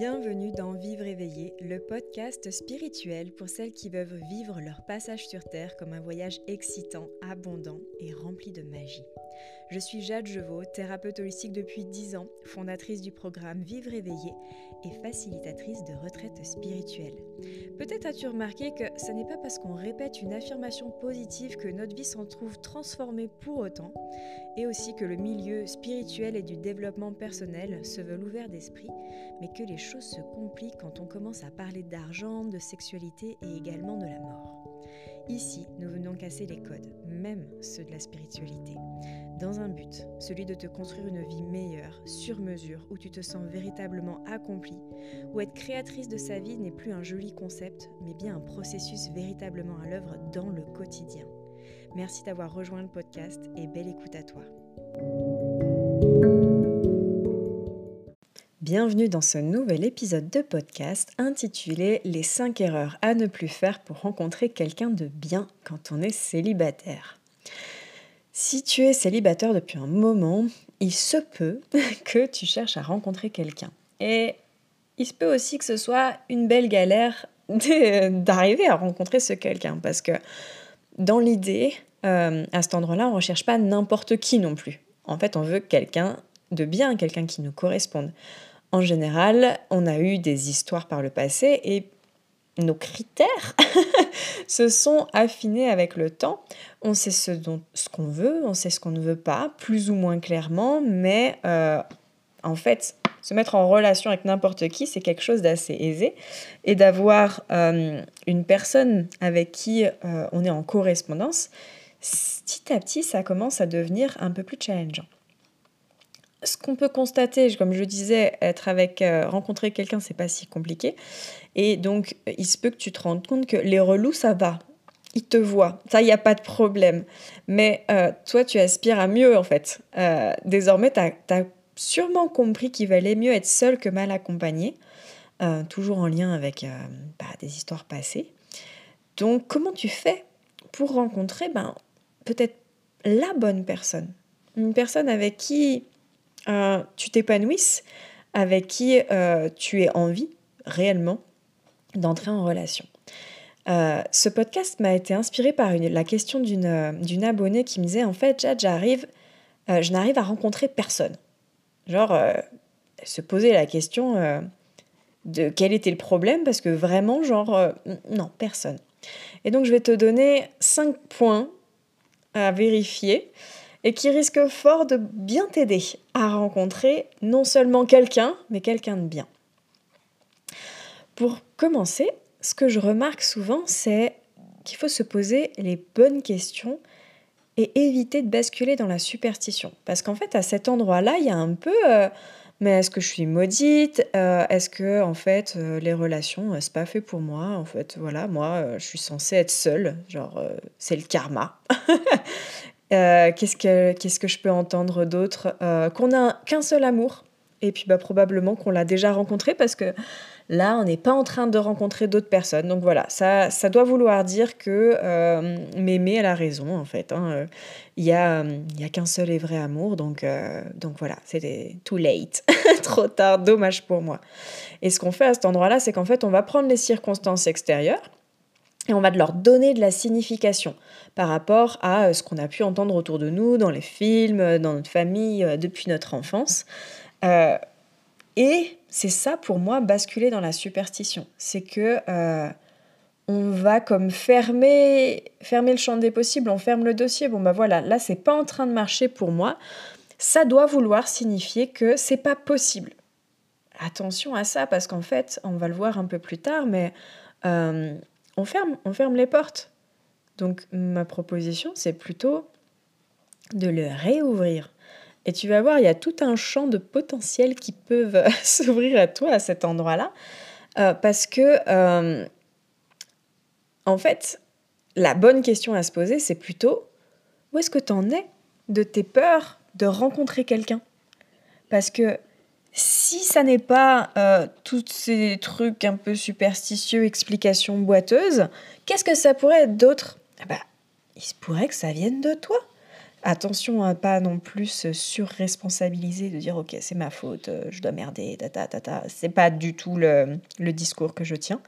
Bienvenue dans Vivre éveillé, le podcast spirituel pour celles qui veulent vivre leur passage sur Terre comme un voyage excitant, abondant et rempli de magie. Je suis Jade Jevaux, thérapeute holistique depuis 10 ans, fondatrice du programme Vivre éveillé et facilitatrice de retraite spirituelle. Peut-être as-tu remarqué que ce n'est pas parce qu'on répète une affirmation positive que notre vie s'en trouve transformée pour autant, et aussi que le milieu spirituel et du développement personnel se veut ouvert d'esprit, mais que les choses se compliquent quand on commence à parler d'argent, de sexualité et également de la mort. Ici, nous venons casser les codes, même ceux de la spiritualité, dans un but, celui de te construire une vie meilleure, sur mesure, où tu te sens véritablement accomplie, où être créatrice de sa vie n'est plus un joli concept, mais bien un processus véritablement à l'œuvre dans le quotidien. Merci d'avoir rejoint le podcast et belle écoute à toi. Bienvenue dans ce nouvel épisode de podcast intitulé Les 5 erreurs à ne plus faire pour rencontrer quelqu'un de bien quand on est célibataire. Si tu es célibataire depuis un moment, il se peut que tu cherches à rencontrer quelqu'un. Et il se peut aussi que ce soit une belle galère d'arriver à rencontrer ce quelqu'un parce que dans l'idée, euh, à cet endroit-là, on ne recherche pas n'importe qui non plus. En fait, on veut quelqu'un de bien, quelqu'un qui nous corresponde. En général, on a eu des histoires par le passé et nos critères se sont affinés avec le temps. On sait ce, ce qu'on veut, on sait ce qu'on ne veut pas, plus ou moins clairement, mais euh, en fait, se mettre en relation avec n'importe qui, c'est quelque chose d'assez aisé. Et d'avoir euh, une personne avec qui euh, on est en correspondance, petit à petit, ça commence à devenir un peu plus challengeant ce qu'on peut constater, comme je disais, être avec, euh, rencontrer quelqu'un, c'est pas si compliqué. Et donc, il se peut que tu te rendes compte que les relous, ça va. Ils te voient. Ça, il n'y a pas de problème. Mais euh, toi, tu aspires à mieux, en fait. Euh, désormais, tu as, sûrement compris qu'il valait mieux être seul que mal accompagné. toujours en lien avec bah, des histoires passées. Donc, comment tu fais pour rencontrer ben, peut-être la bonne personne? Une personne avec qui euh, tu t'épanouisses, avec qui euh, tu es envie réellement d'entrer en relation. Euh, ce podcast m'a été inspiré par la question d'une abonnée qui me disait en fait, Jade, j'arrive, je n'arrive à rencontrer personne. Genre, se posait la question de quel était le problème parce que vraiment, genre, non, personne. Et donc, je vais te donner cinq points à vérifier et qui risque fort de bien t'aider à rencontrer non seulement quelqu'un, mais quelqu'un de bien. Pour commencer, ce que je remarque souvent, c'est qu'il faut se poser les bonnes questions et éviter de basculer dans la superstition. Parce qu'en fait, à cet endroit-là, il y a un peu... Euh, mais est-ce que je suis maudite euh, Est-ce que en fait euh, les relations c'est pas fait pour moi En fait, voilà, moi je suis censée être seule, genre c'est le karma. Euh, qu'est-ce, que, que je peux entendre d'autre euh, Qu'on n'a qu'un seul amour. Et puis bah, probablement qu'on l'a déjà rencontré parce que là, on n'est pas en train de rencontrer d'autres personnes. Donc voilà, ça, ça doit vouloir dire que euh, Mémé, elle a raison en fait. Hein. Il n'y a, a qu'un seul et vrai amour. Donc, donc voilà, c'était too late. Trop tard, dommage pour moi. Et ce qu'on fait à cet endroit-là, c'est qu'en fait, on va prendre les circonstances extérieures et on va leur donner de la signification par rapport à euh, ce qu'on a pu entendre autour de nous, dans les films, euh, dans notre famille, euh, depuis notre enfance. et c'est ça pour moi basculer dans la superstition. C'est que on va comme fermer, fermer le champ des possibles, on ferme le dossier. Bon bah voilà, là c'est pas en train de marcher pour moi. Ça doit vouloir signifier que c'est pas possible. Attention à ça parce qu'en fait, on va le voir un peu plus tard, mais on ferme, on ferme les portes. Donc ma proposition, c'est plutôt de le réouvrir. Et tu vas voir, il y a tout un champ de potentiel qui peuvent s'ouvrir à toi à cet endroit-là. Euh, parce que, euh, en fait, la bonne question à se poser, c'est plutôt où est-ce que tu en es de tes peurs de rencontrer quelqu'un? Parce que si ça n'est pas euh, tous ces trucs un peu superstitieux, explications boiteuses, qu'est-ce que ça pourrait être d'autre? Ah bah, Il se pourrait que ça vienne de toi. Attention à pas non plus se surresponsabiliser, de dire ok c'est ma faute, euh, je dois merder, tata tata. C'est pas du tout le, le discours que je tiens.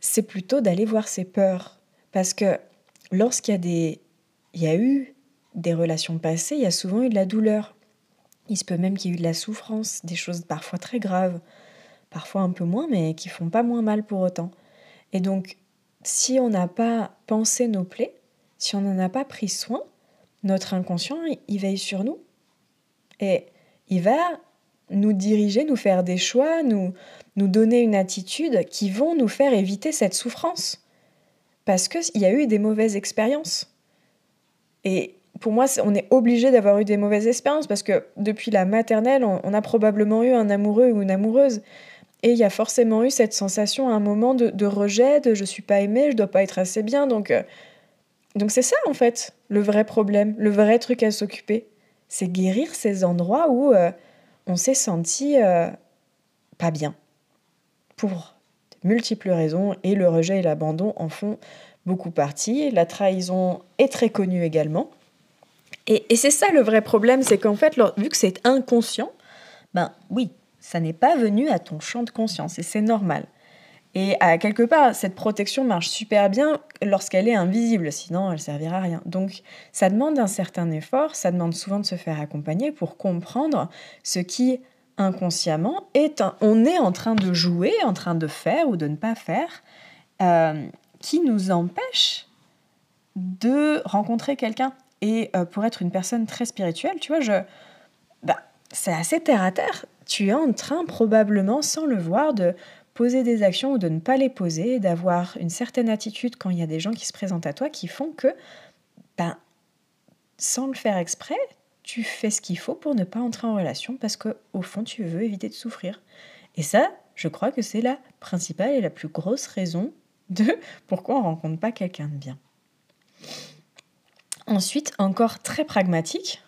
C'est plutôt d'aller voir ses peurs. Parce que lorsqu'il y a des. Il y a eu des relations passées, il y a souvent eu de la douleur. Il se peut même qu'il y ait eu de la souffrance, des choses parfois très graves, parfois un peu moins, mais qui font pas moins mal pour autant. Et donc, si on n'a pas pensé nos plaies, si on n'en a pas pris soin, notre inconscient, il veille sur nous. Et il va nous diriger, nous faire des choix, nous, nous donner une attitude qui vont nous faire éviter cette souffrance. Parce qu'il y a eu des mauvaises expériences. Et pour moi, on est obligé d'avoir eu des mauvaises expériences parce que depuis la maternelle, on, a probablement eu un amoureux ou une amoureuse. Et il y a forcément eu cette sensation à un moment de, rejet, de je suis pas aimée, je dois pas être assez bien. Donc, euh, donc c'est ça en fait, le vrai problème, le vrai truc à s'occuper. C'est guérir ces endroits où euh, on s'est senti euh, pas bien. Pour multiples raisons, et le rejet et l'abandon en font beaucoup partie. La trahison est très connue également. Et, c'est ça le vrai problème, c'est qu'en fait, vu que c'est inconscient, ben oui, ça n'est pas venu à ton champ de conscience, et c'est normal. Et à quelque part, cette protection marche super bien lorsqu'elle est invisible, sinon elle servira à rien. Donc ça demande un certain effort, ça demande souvent de se faire accompagner pour comprendre ce qui inconsciemment est on est en train de jouer, en train de faire ou de ne pas faire, euh, qui nous empêche de rencontrer quelqu'un. Et euh, pour être une personne très spirituelle, tu vois, je, bah, c'est assez terre à terre. Tu es en train probablement, sans le voir, de poser des actions ou de ne pas les poser, d'avoir une certaine attitude quand il y a des gens qui se présentent à toi qui font que, ben, sans le faire exprès, tu fais ce qu'il faut pour ne pas entrer en relation parce que au fond tu veux éviter de souffrir. Et ça, je crois que c'est la principale et la plus grosse raison de pourquoi on rencontre pas quelqu'un de bien. Ensuite, encore très pragmatique,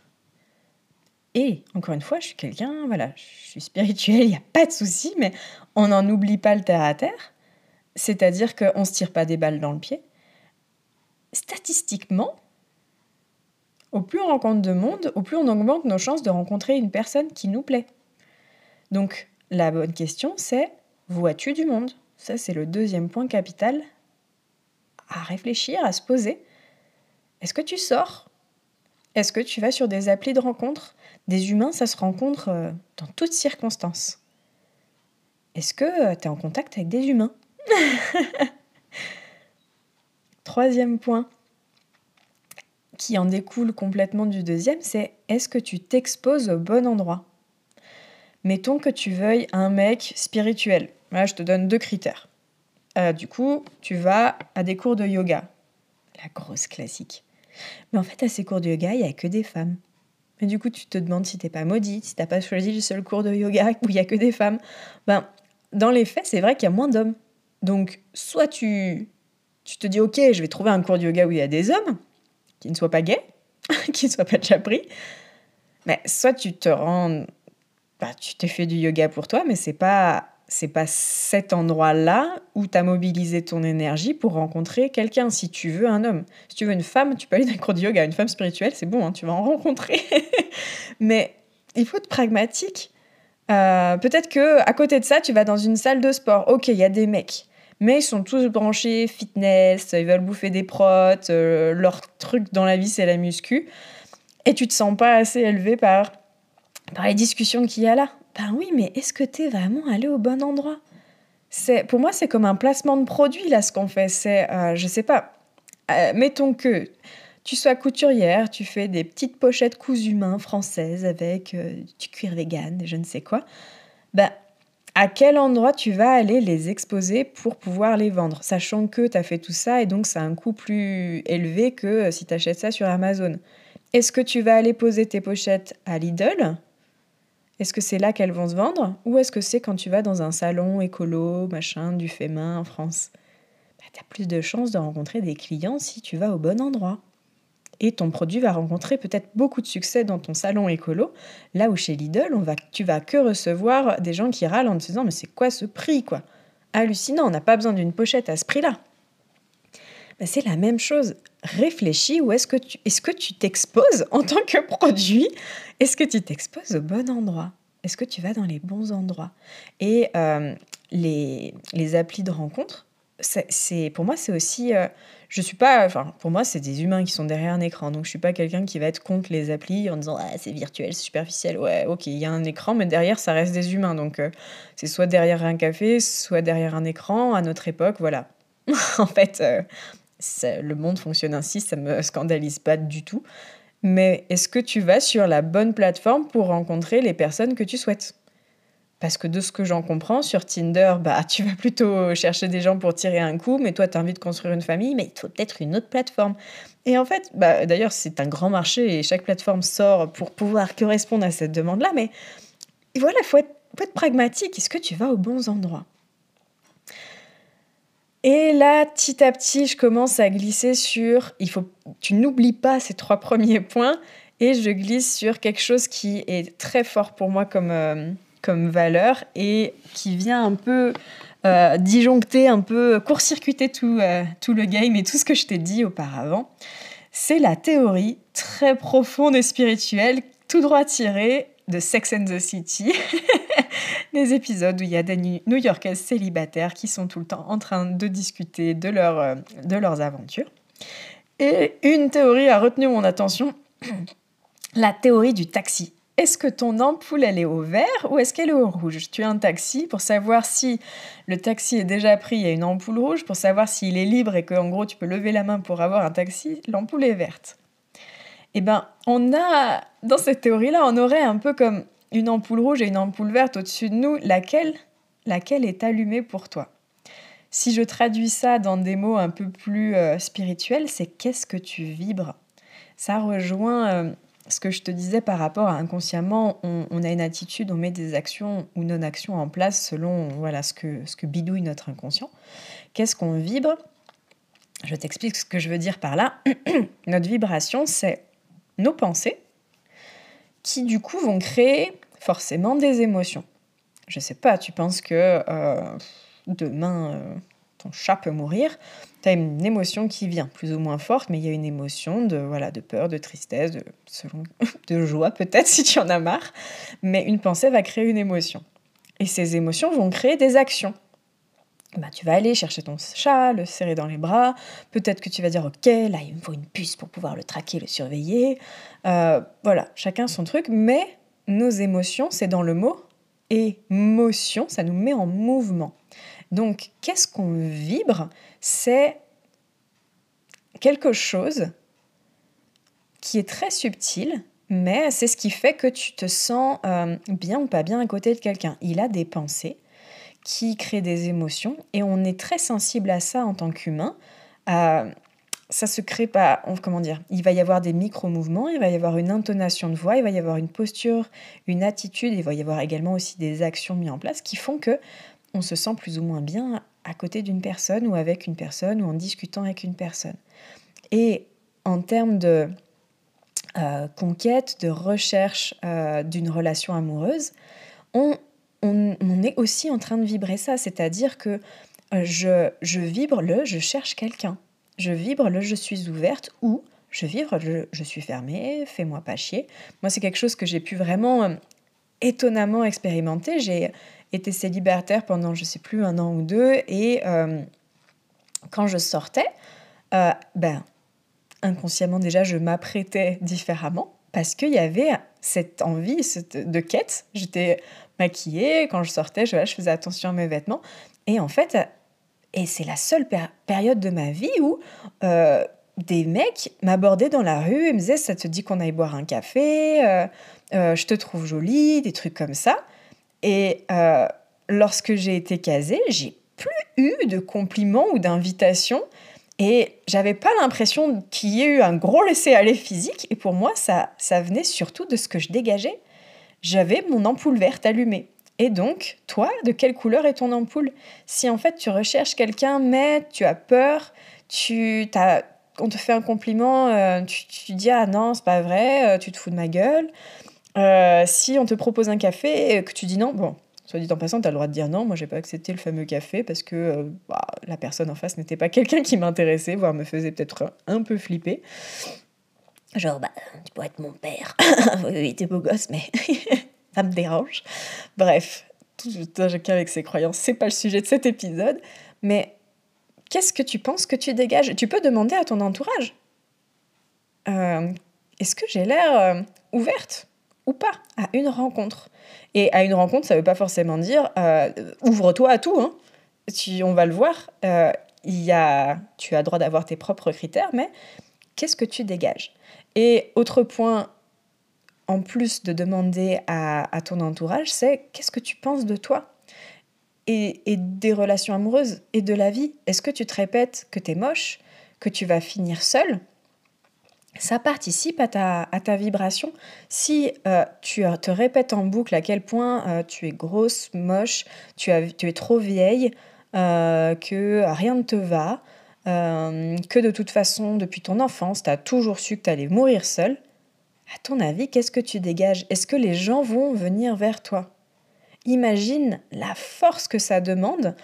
et encore une fois, je suis quelqu'un, voilà, je suis spirituel, il n'y a pas de souci, mais on n'en oublie pas le terre à terre. C'est-à-dire qu'on ne se tire pas des balles dans le pied. Statistiquement, au plus on rencontre de monde, au plus on augmente nos chances de rencontrer une personne qui nous plaît. Donc, la bonne question, c'est vois-tu du monde? Ça, c'est le deuxième point capital à réfléchir, à se poser. Est-ce que tu sors? Est-ce que tu vas sur des applis de rencontres? Des humains, ça se rencontre euh, dans toutes circonstances. Est-ce que euh, tu es en contact avec des humains? Troisième point, qui en découle complètement du deuxième, c'est est-ce que tu t'exposes au bon endroit? Mettons que tu veuilles un mec spirituel. Là, je te donne deux critères. Euh, du coup, tu vas à des cours de yoga. La grosse classique. Mais en fait, à ces cours de yoga, il n'y a que des femmes. Mais du coup, tu te demandes si t'es pas maudite, si t'as pas choisi le seul cours de yoga où il y a que des femmes. Ben, dans les faits, c'est vrai qu'il y a moins d'hommes. Donc, soit tu, tu te dis, ok, je vais trouver un cours de yoga où il y a des hommes, qui ne soient pas gays, qui ne soient pas déjà pris. Mais soit tu te rends, bah, tu t'es fait du yoga pour toi, mais c'est pas c'est pas cet endroit-là où tu as mobilisé ton énergie pour rencontrer quelqu'un. Si tu veux un homme, si tu veux une femme, tu peux aller dans un cours de yoga. Une femme spirituelle, c'est bon, hein, tu vas en rencontrer. Mais il faut être pragmatique. Euh, peut-être que à côté de ça, tu vas dans une salle de sport. Ok, il y a des mecs, mais ils sont tous branchés fitness, ils veulent bouffer des protes, euh, leur truc dans la vie c'est la muscu, et tu te sens pas assez élevé par par les discussions qu'il y a là. Ben oui, mais est-ce que tu es vraiment allé au bon endroit? C'est, Pour moi, c'est comme un placement de produit, là, ce qu'on fait. C'est, euh, je sais pas, euh, mettons que tu sois couturière, tu fais des petites pochettes cousues main françaises avec euh, du cuir vegan, je ne sais quoi. Ben, à quel endroit tu vas aller les exposer pour pouvoir les vendre, sachant que tu as fait tout ça et donc c'est un coût plus élevé que si tu achètes ça sur Amazon. Est-ce que tu vas aller poser tes pochettes à Lidl? Est-ce que c'est là qu'elles vont se vendre ou est-ce que c'est quand tu vas dans un salon écolo, machin, du fait main en France? Bah, Tu as plus de chances de rencontrer des clients si tu vas au bon endroit. Et ton produit va rencontrer peut-être beaucoup de succès dans ton salon écolo, là où chez Lidl, on va, tu vas que recevoir des gens qui râlent en te disant mais c'est quoi ce prix quoi? Hallucinant, on n'a pas besoin d'une pochette à ce prix-là. Bah, c'est la même chose. Réfléchis ou est-ce que tu est-ce que tu t'exposes en tant que produit? Est-ce que tu t'exposes au bon endroit? Est-ce que tu vas dans les bons endroits? Et euh, les, les applis de rencontre, c'est pour moi c'est aussi euh, je suis pas enfin pour moi c'est des humains qui sont derrière un écran. Donc je suis pas quelqu'un qui va être contre les applis en disant ah c'est virtuel c'est superficiel ouais ok il y a un écran mais derrière ça reste des humains. Donc euh, c'est soit derrière un café soit derrière un écran à notre époque voilà. En fait le monde fonctionne ainsi, ça me scandalise pas du tout. Mais est-ce que tu vas sur la bonne plateforme pour rencontrer les personnes que tu souhaites? Parce que de ce que j'en comprends, sur Tinder, bah, tu vas plutôt chercher des gens pour tirer un coup, mais toi, tu as envie de construire une famille, mais il faut peut-être une autre plateforme. Et en fait, bah, d'ailleurs, c'est un grand marché et chaque plateforme sort pour pouvoir correspondre à cette demande-là, mais voilà, il faut faut être pragmatique. Est-ce que tu vas aux bons endroits? Et là, petit à petit, je commence à glisser sur, il faut, tu n'oublies pas ces trois premiers points, et je glisse sur quelque chose qui est très fort pour moi comme, euh, comme valeur et qui vient un peu euh, disjoncter, un peu court-circuiter tout, euh, tout le game et tout ce que je t'ai dit auparavant. C'est la théorie très profonde et spirituelle, tout droit tirée de Sex and the City. des épisodes où il y a des New-Yorkaises célibataires qui sont tout le temps en train de discuter de, euh, de leurs aventures. Et une théorie a retenu mon attention, la théorie du taxi. Est-ce que ton ampoule, elle est au vert ou est-ce qu'elle est au rouge? Tu as un taxi pour savoir si le taxi est déjà pris, il y a une ampoule rouge. Pour savoir s'il est libre et qu'en gros tu peux lever la main pour avoir un taxi, l'ampoule est verte. Eh ben, on a, dans cette théorie-là, on aurait un peu comme une ampoule rouge et une ampoule verte au-dessus de nous, laquelle, laquelle est allumée pour toi? Si je traduis ça dans des mots un peu plus euh, spirituels, c'est qu'est-ce que tu vibres? Ça rejoint euh, ce que je te disais par rapport à inconsciemment, on, a une attitude, on met des actions ou non-actions en place selon voilà, ce, que, ce que bidouille notre inconscient. Qu'est-ce qu'on vibre? Je t'explique ce que je veux dire par là. notre vibration, c'est nos pensées, qui du coup vont créer forcément des émotions. Je sais pas, tu penses que euh, demain euh, ton chat peut mourir, tu as une émotion qui vient plus ou moins forte, mais il y a une émotion de voilà de peur, de tristesse, de, joie peut-être si tu en as marre, mais une pensée va créer une émotion. Et ces émotions vont créer des actions. Bah, tu vas aller chercher ton chat, le serrer dans les bras. Peut-être que tu vas dire Ok, là, il me faut une puce pour pouvoir le traquer, le surveiller. Euh, voilà, chacun son truc. Mais nos émotions, c'est dans le mot émotion, ça nous met en mouvement. Donc, qu'est-ce qu'on vibre? C'est quelque chose qui est très subtil, mais c'est ce qui fait que tu te sens euh, bien ou pas bien à côté de quelqu'un. Il a des pensées qui crée des émotions et on est très sensible à ça en tant qu'humain. Ça se crée pas, comment dire, il va y avoir des micro-mouvements, il va y avoir une intonation de voix, il va y avoir une posture, une attitude, il va y avoir également aussi des actions mises en place qui font que on se sent plus ou moins bien à côté d'une personne ou avec une personne ou en discutant avec une personne. Et en termes de euh, conquête, de recherche euh, d'une relation amoureuse, on, on, est aussi en train de vibrer ça, c'est-à-dire que euh, je, je vibre le je cherche quelqu'un, je vibre le je suis ouverte ou je vibre le je suis fermée, fais-moi pas chier. Moi, c'est quelque chose que j'ai pu vraiment euh, étonnamment expérimenter. J'ai été célibataire pendant, je sais plus, un an ou deux, et euh, quand je sortais, ben, inconsciemment déjà, je m'apprêtais différemment parce qu'il y avait cette envie de quête. J'étais maquillée, quand je sortais, je faisais attention à mes vêtements. Et en fait, et c'est la seule période de ma vie où euh, des mecs m'abordaient dans la rue et me disaient Ça te dit qu'on aille boire un café euh, euh, Je te trouve jolie, des trucs comme ça. Et lorsque j'ai été casée, j'ai plus eu de compliments ou d'invitations. Et j'avais pas l'impression qu'il y ait eu un gros laisser-aller physique. Et pour moi, ça, ça venait surtout de ce que je dégageais j'avais mon ampoule verte allumée. Et donc, toi, de quelle couleur est ton ampoule? Si en fait tu recherches quelqu'un, mais tu as peur, tu as, on te fait un compliment, euh, tu, tu, dis ah non, c'est pas vrai, euh, tu te fous de ma gueule. Euh, si on te propose un café et que tu dis non, bon, Soit dit en passant, tu as le droit de dire non, moi j'ai pas accepté le fameux café parce que bah, la personne en face n'était pas quelqu'un qui m'intéressait, voire me faisait peut-être un peu flipper. Genre, bah, tu pourrais être mon père. oui, t'es beau gosse, mais ça me dérange. Bref, tout un chacun avec ses croyances, c'est pas le sujet de cet épisode. Mais qu'est-ce que tu penses que tu dégages? Tu peux demander à ton entourage. Euh, est-ce que j'ai l'air euh, ouverte ou pas à une rencontre? Et à une rencontre, ça veut pas forcément dire euh, ouvre-toi à tout. Hein. on va le voir. Il y a, tu as droit d'avoir tes propres critères, mais qu'est-ce que tu dégages? Et autre point, en plus de demander à, ton entourage, c'est qu'est-ce que tu penses de toi et, des relations amoureuses et de la vie? Est-ce que tu te répètes que tu es moche, que tu vas finir seul ça participe à ta, vibration. Si euh, tu te répètes en boucle à quel point euh, tu es grosse, moche, tu, as, tu es trop vieille, euh, que rien ne te va, que de toute façon, depuis ton enfance, tu as toujours su que tu allais mourir seule, à ton avis, qu'est-ce que tu dégages? Est-ce que les gens vont venir vers toi? Imagine la force que ça demande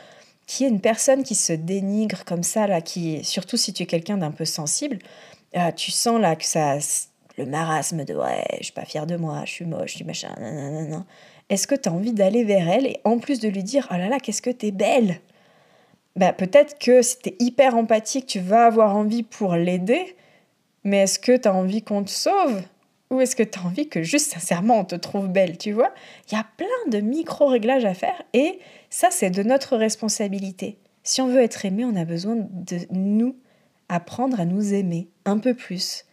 qui est une personne qui se dénigre comme ça, là, qui, surtout si tu es quelqu'un d'un peu sensible, ah, tu sens là que ça, le marasme de ouais, je suis pas fière de moi, je suis moche, je suis machin, non. Est-ce que tu as envie d'aller vers elle et en plus de lui dire oh là là, qu'est-ce que t'es belle? Bah, Peut-être que si t'es hyper empathique, tu vas avoir envie pour l'aider, mais est-ce que tu as envie qu'on te sauve? Ou est-ce que tu as envie que juste sincèrement on te trouve belle, tu vois? Il y a plein de micro-réglages à faire et ça c'est de notre responsabilité. Si on veut être aimé, on a besoin de nous apprendre à nous aimer un peu plus,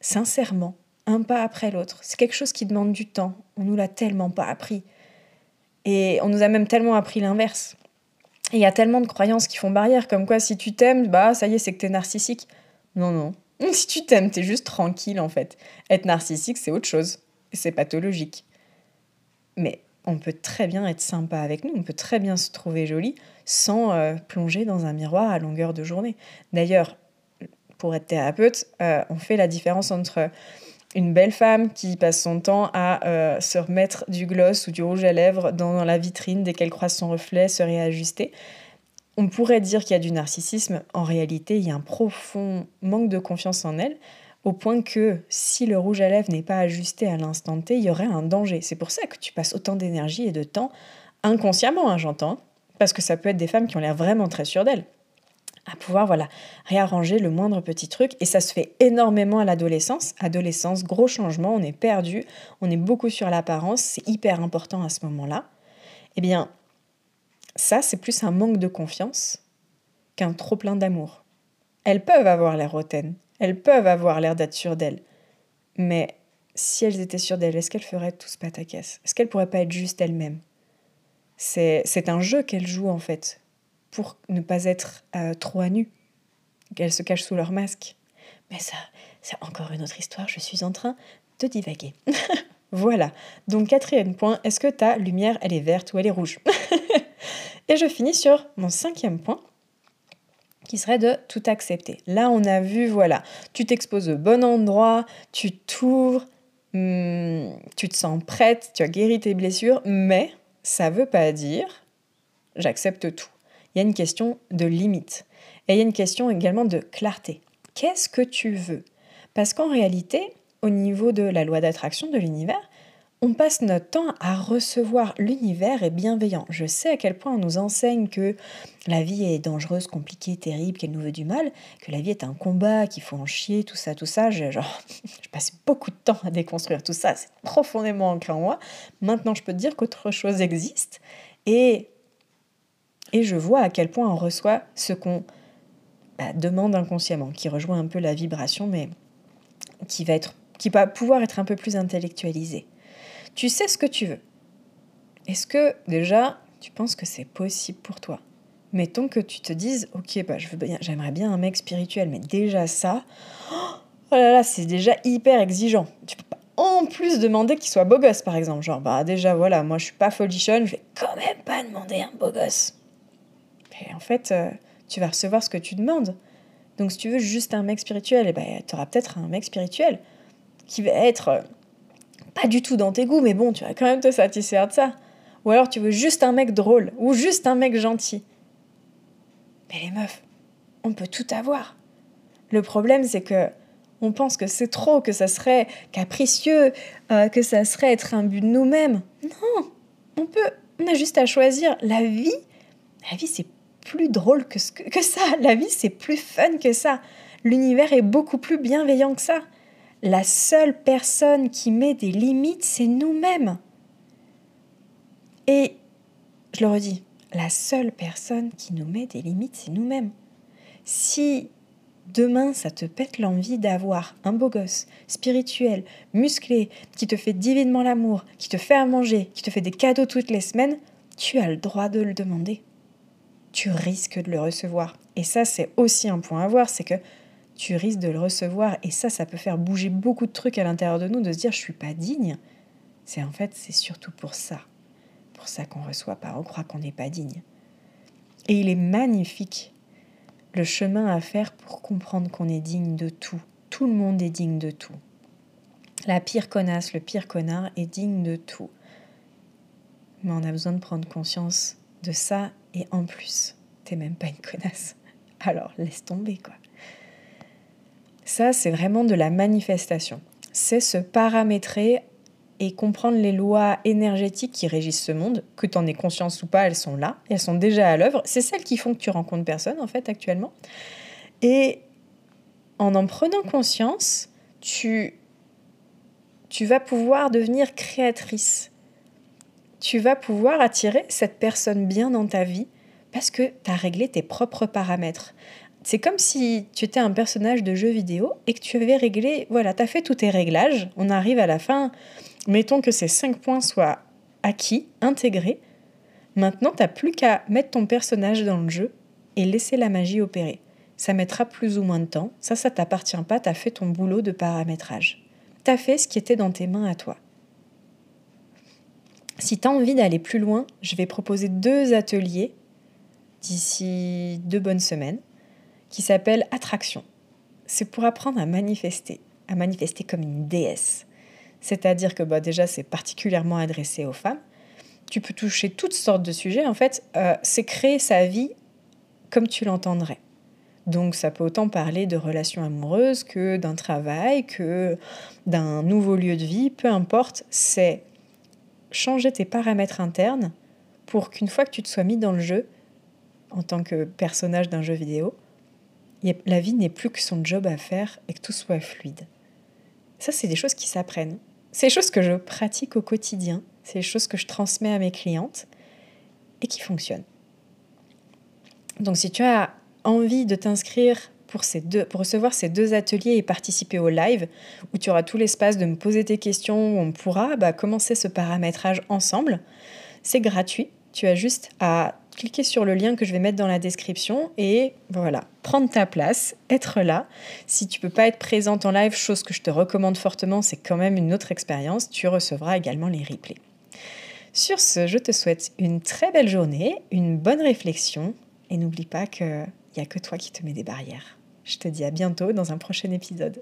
sincèrement, un pas après l'autre. C'est quelque chose qui demande du temps. On nous l'a tellement pas appris. Et on nous a même tellement appris l'inverse. Il y a tellement de croyances qui font barrière, comme quoi si tu t'aimes, bah ça y est, c'est que t'es narcissique. Non, non. Si tu t'aimes, t'es juste tranquille en fait. Être narcissique, c'est autre chose. C'est pathologique. Mais on peut très bien être sympa avec nous, on peut très bien se trouver jolie sans euh, plonger dans un miroir à longueur de journée. D'ailleurs, pour être thérapeute, euh, on fait la différence entre une belle femme qui passe son temps à euh, se remettre du gloss ou du rouge à lèvres dans la vitrine dès qu'elle croise son reflet, se réajuster. On pourrait dire qu'il y a du narcissisme. En réalité, il y a un profond manque de confiance en elle, au point que si le rouge à lèvres n'est pas ajusté à l'instant T, il y aurait un danger. C'est pour ça que tu passes autant d'énergie et de temps, inconsciemment, hein, j'entends, parce que ça peut être des femmes qui ont l'air vraiment très sûres d'elles à pouvoir voilà réarranger le moindre petit truc et ça se fait énormément à l'adolescence adolescence gros changement on est perdu on est beaucoup sur l'apparence c'est hyper important à ce moment-là eh bien ça c'est plus un manque de confiance qu'un trop plein d'amour. Elles peuvent avoir l'air hautaines elles peuvent avoir l'air d'être sûres d'elles. Mais si elles étaient sûres d'elles est-ce qu'elles feraient tout ce pataquès est-ce qu'elles pourraient pas être juste elles-mêmes? C'est un jeu qu'elles jouent en fait pour ne pas être euh, trop à nu, qu'elles se cachent sous leur masque. Mais ça, c'est encore une autre histoire, je suis en train de divaguer. voilà, donc quatrième point, est-ce que ta lumière, elle est verte ou elle est rouge? Et je finis sur mon cinquième point, qui serait de tout accepter. Là, on a vu, voilà, tu t'exposes au bon endroit, tu t'ouvres, hmm, tu te sens prête, tu as guéri tes blessures, mais ça veut pas dire j'accepte tout il y a une question de limite. Et il y a une question également de clarté. Qu'est-ce que tu veux? Parce qu'en réalité, au niveau de la loi d'attraction de l'univers, on passe notre temps à recevoir l'univers est bienveillant. Je sais à quel point on nous enseigne que la vie est dangereuse, compliquée, terrible, qu'elle nous veut du mal, que la vie est un combat, qu'il faut en chier, tout ça, tout ça. Je, genre, je passe beaucoup de temps à déconstruire tout ça, c'est profondément ancré en moi. Maintenant, je peux te dire qu'autre chose existe. Et et je vois à quel point on reçoit ce qu'on bah, demande inconsciemment, qui rejoint un peu la vibration, mais qui va, être, qui va pouvoir être un peu plus intellectualisé. Tu sais ce que tu veux. Est-ce que déjà, tu penses que c'est possible pour toi? Mettons que tu te dises, ok, bah, je veux bien, j'aimerais bien un mec spirituel, mais déjà ça, oh là là, c'est déjà hyper exigeant. Tu peux pas en plus demander qu'il soit beau gosse, par exemple. Genre, bah déjà, voilà, moi je suis pas folichonne, je vais quand même pas demander un beau gosse. Et en fait, euh, tu vas recevoir ce que tu demandes. Donc si tu veux juste un mec spirituel, eh ben, tu auras peut-être un mec spirituel qui va être euh, pas du tout dans tes goûts, mais bon, tu vas quand même te satisfaire de ça. Ou alors tu veux juste un mec drôle ou juste un mec gentil. Mais les meufs, on peut tout avoir. Le problème, c'est que on pense que c'est trop, que ça serait capricieux, euh, que ça serait être un but de nous-mêmes. Non, on peut, on a juste à choisir. La vie, la vie, c'est plus drôle que, que ça. La vie, c'est plus fun que ça. L'univers est beaucoup plus bienveillant que ça. La seule personne qui met des limites, c'est nous-mêmes. Et je le redis, la seule personne qui nous met des limites, c'est nous-mêmes. Si demain ça te pète l'envie d'avoir un beau gosse, spirituel, musclé, qui te fait divinement l'amour, qui te fait à manger, qui te fait des cadeaux toutes les semaines, tu as le droit de le demander. Tu risques de le recevoir. Et ça, c'est aussi un point à voir, c'est que tu risques de le recevoir. Et ça, ça peut faire bouger beaucoup de trucs à l'intérieur de nous, de se dire je suis pas digne. C'est en fait, c'est surtout pour ça. Pour ça qu'on reçoit pas. On croit qu'on n'est pas digne. Et il est magnifique le chemin à faire pour comprendre qu'on est digne de tout. Tout le monde est digne de tout. La pire connasse, le pire connard est digne de tout. Mais on a besoin de prendre conscience de ça et en plus, t'es même pas une connasse. Alors laisse tomber quoi. Ça, c'est vraiment de la manifestation. C'est se paramétrer et comprendre les lois énergétiques qui régissent ce monde, que tu en aies conscience ou pas, elles sont là, elles sont déjà à l'œuvre. C'est celles qui font que tu rencontres personne, en fait, actuellement. Et en en prenant conscience, tu, tu vas pouvoir devenir créatrice. Tu vas pouvoir attirer cette personne bien dans ta vie parce que tu as réglé tes propres paramètres. C'est comme si tu étais un personnage de jeu vidéo et que tu avais réglé, voilà, tu as fait tous tes réglages, on arrive à la fin, mettons que ces cinq points soient acquis, intégrés. Maintenant, tu plus qu'à mettre ton personnage dans le jeu et laisser la magie opérer. Ça mettra plus ou moins de temps. Ça, ça t'appartient pas. Tu as fait ton boulot de paramétrage. Tu as fait ce qui était dans tes mains à toi. Si tu as envie d'aller plus loin, je vais proposer deux ateliers d'ici deux bonnes semaines qui s'appellent Attraction. C'est pour apprendre à manifester, à manifester comme une déesse. C'est-à-dire que bah, déjà, c'est particulièrement adressé aux femmes. Tu peux toucher toutes sortes de sujets. En fait, euh, c'est créer sa vie comme tu l'entendrais. Donc ça peut autant parler de relations amoureuses que d'un travail, que d'un nouveau lieu de vie, peu importe, c'est changer tes paramètres internes pour qu'une fois que tu te sois mis dans le jeu, en tant que personnage d'un jeu vidéo, la vie n'est plus que son job à faire et que tout soit fluide. Ça, c'est des choses qui s'apprennent. C'est des choses que je pratique au quotidien, c'est des choses que je transmets à mes clientes et qui fonctionnent. Donc si tu as envie de t'inscrire pour, ces deux, pour recevoir ces deux ateliers et participer au live, où tu auras tout l'espace de me poser tes questions, où on pourra bah, commencer ce paramétrage ensemble, c'est gratuit. Tu as juste à cliquer sur le lien que je vais mettre dans la description et voilà, prendre ta place, être là. Si tu peux pas être présente en live, chose que je te recommande fortement, c'est quand même une autre expérience, tu recevras également les replays. Sur ce, je te souhaite une très belle journée, une bonne réflexion et n'oublie pas qu'il n'y a que toi qui te mets des barrières. Je te dis à bientôt dans un prochain épisode.